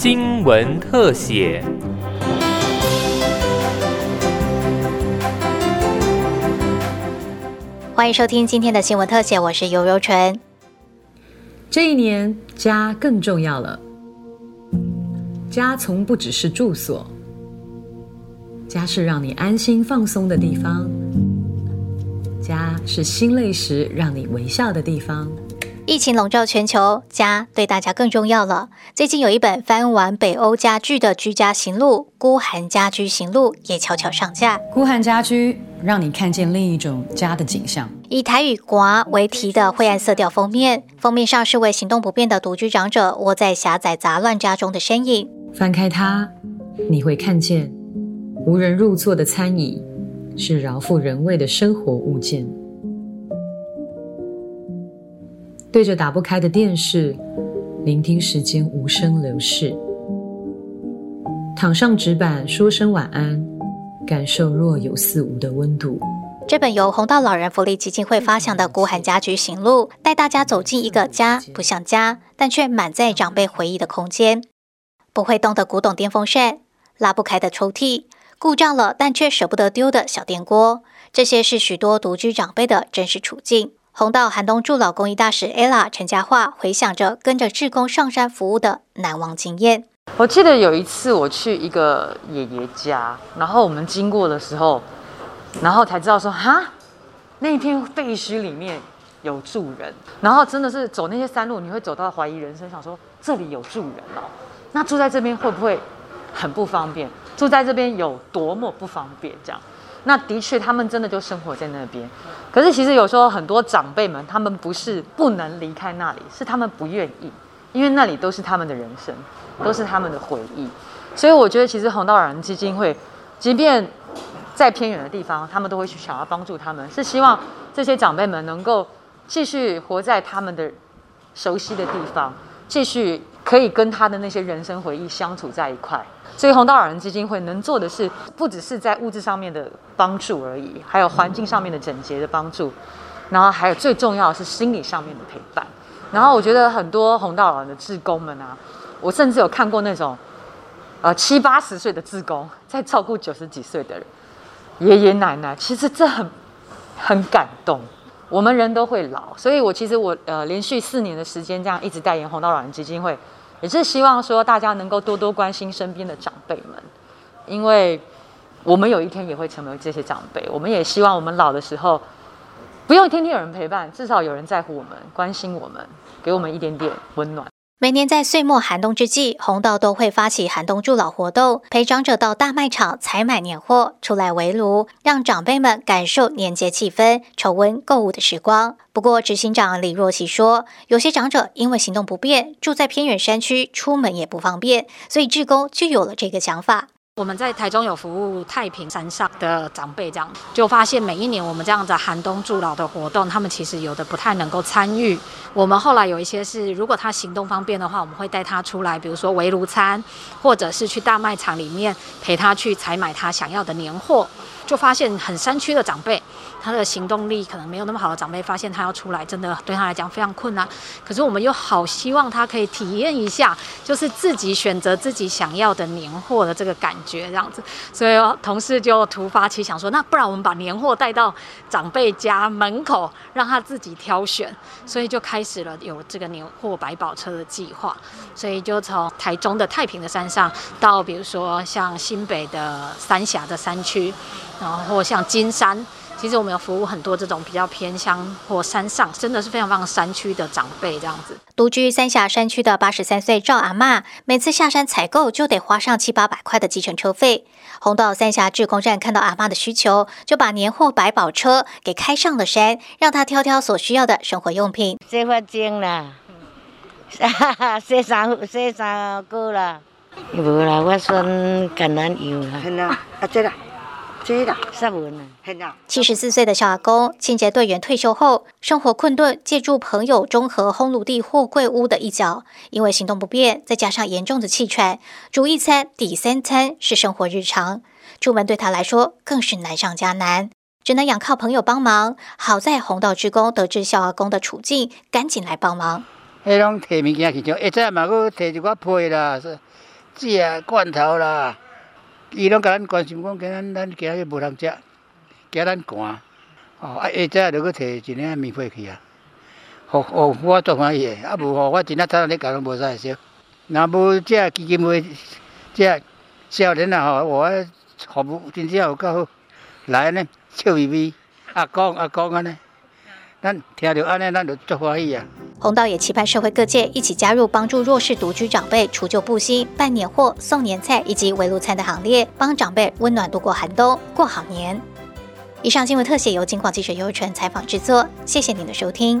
新闻特写。欢迎收听今天的新闻特写，我是尤柔纯。这一年，家更重要了。家从不只是住所，家是让你安心放松的地方，家是心累时让你微笑的地方。疫情笼罩全球，家对大家更重要了。最近有一本翻完北欧家具的居家行路《孤寒家居行路》也悄悄上架。孤寒家居让你看见另一种家的景象。以台语“寡”为题的灰暗色调封面，封面上是位行动不便的独居长者窝在狭窄杂乱家中的身影。翻开它，你会看见无人入座的餐椅，是饶富人味的生活物件。对着打不开的电视，聆听时间无声流逝；躺上纸板，说声晚安，感受若有似无的温度。这本由红道老人福利基金会发行的《孤寒家居行路》，带大家走进一个家不像家，但却满载长辈回忆的空间。不会动的古董电风扇，拉不开的抽屉，故障了但却舍不得丢的小电锅，这些是许多独居长辈的真实处境。红道寒冬助老公益大使 ella 陈嘉桦回想着跟着志工上山服务的难忘经验。我记得有一次我去一个爷爷家，然后我们经过的时候，然后才知道说哈，那一片废墟里面有住人，然后真的是走那些山路，你会走到怀疑人生，想说这里有住人哦，那住在这边会不会很不方便？住在这边有多么不方便？这样。那的确，他们真的就生活在那边。可是，其实有时候很多长辈们，他们不是不能离开那里，是他们不愿意，因为那里都是他们的人生，都是他们的回忆。所以，我觉得其实红道老人基金会，即便在偏远的地方，他们都会去想要帮助他们，是希望这些长辈们能够继续活在他们的熟悉的地方，继续可以跟他的那些人生回忆相处在一块。所以红道老人基金会能做的是，不只是在物质上面的帮助而已，还有环境上面的整洁的帮助，然后还有最重要的是心理上面的陪伴。然后我觉得很多红道老人的志工们啊，我甚至有看过那种，呃七八十岁的志工在照顾九十几岁的人爷爷奶奶，其实这很很感动。我们人都会老，所以我其实我呃连续四年的时间这样一直代言红道老人基金会。也是希望说大家能够多多关心身边的长辈们，因为我们有一天也会成为这些长辈。我们也希望我们老的时候，不用天天有人陪伴，至少有人在乎我们、关心我们，给我们一点点温暖。每年在岁末寒冬之际，红豆都会发起寒冬助老活动，陪长者到大卖场采买年货，出来围炉，让长辈们感受年节气氛，重温购物的时光。不过，执行长李若琪说，有些长者因为行动不便，住在偏远山区，出门也不方便，所以志工就有了这个想法。我们在台中有服务太平山上的长辈，这样就发现每一年我们这样子寒冬助老的活动，他们其实有的不太能够参与。我们后来有一些是，如果他行动方便的话，我们会带他出来，比如说围炉餐，或者是去大卖场里面陪他去采买他想要的年货。就发现很山区的长辈，他的行动力可能没有那么好的长辈，发现他要出来，真的对他来讲非常困难。可是我们又好希望他可以体验一下，就是自己选择自己想要的年货的这个感觉，这样子。所以同事就突发奇想说，那不然我们把年货带到长辈家门口，让他自己挑选。所以就开始了有这个年货百宝车的计划。所以就从台中的太平的山上，到比如说像新北的三峡的山区。然后或像金山，其实我们有服务很多这种比较偏乡或山上，真的是非常非常山区的长辈这样子。独居三峡山区的八十三岁赵阿妈，每次下山采购就得花上七八百块的计程车费。红道三峡志工站看到阿妈的需求，就把年货百宝车给开上了山，让她挑挑所需要的生活用品。这发精啦，哈哈，洗衫洗衫过啦，无啦，我算橄榄油啦。啊这啦。七十四岁的小阿公，清洁队员退休后，生活困顿，借助朋友中和烘炉地货柜屋的一角。因为行动不便，再加上严重的气喘，煮一餐抵三餐是生活日常。出门对他来说更是难上加难，只能仰靠朋友帮忙。好在红道职工得知小阿公的处境，赶紧来帮忙。迄种提物件去种，一再提一寡被啦，食罐头啦，伊拢甲咱关心讲，今咱咱今日无通食，惊咱寒。哦，啊下早就去摕一领棉被去啊，互互我足欢喜的，啊无互我真啊早咧搞拢无使烧。若无这基金会，这少年啊吼，我服务真正有够好，来呢笑眯眯，阿公阿公安尼，咱听着安尼，咱就足欢喜啊。洪道也期盼社会各界一起加入帮助弱势独居长辈除旧布新、办年货、送年菜以及围炉餐的行列，帮长辈温暖度过寒冬，过好年。以上新闻特写由金广记者尤纯采访制作，谢谢您的收听。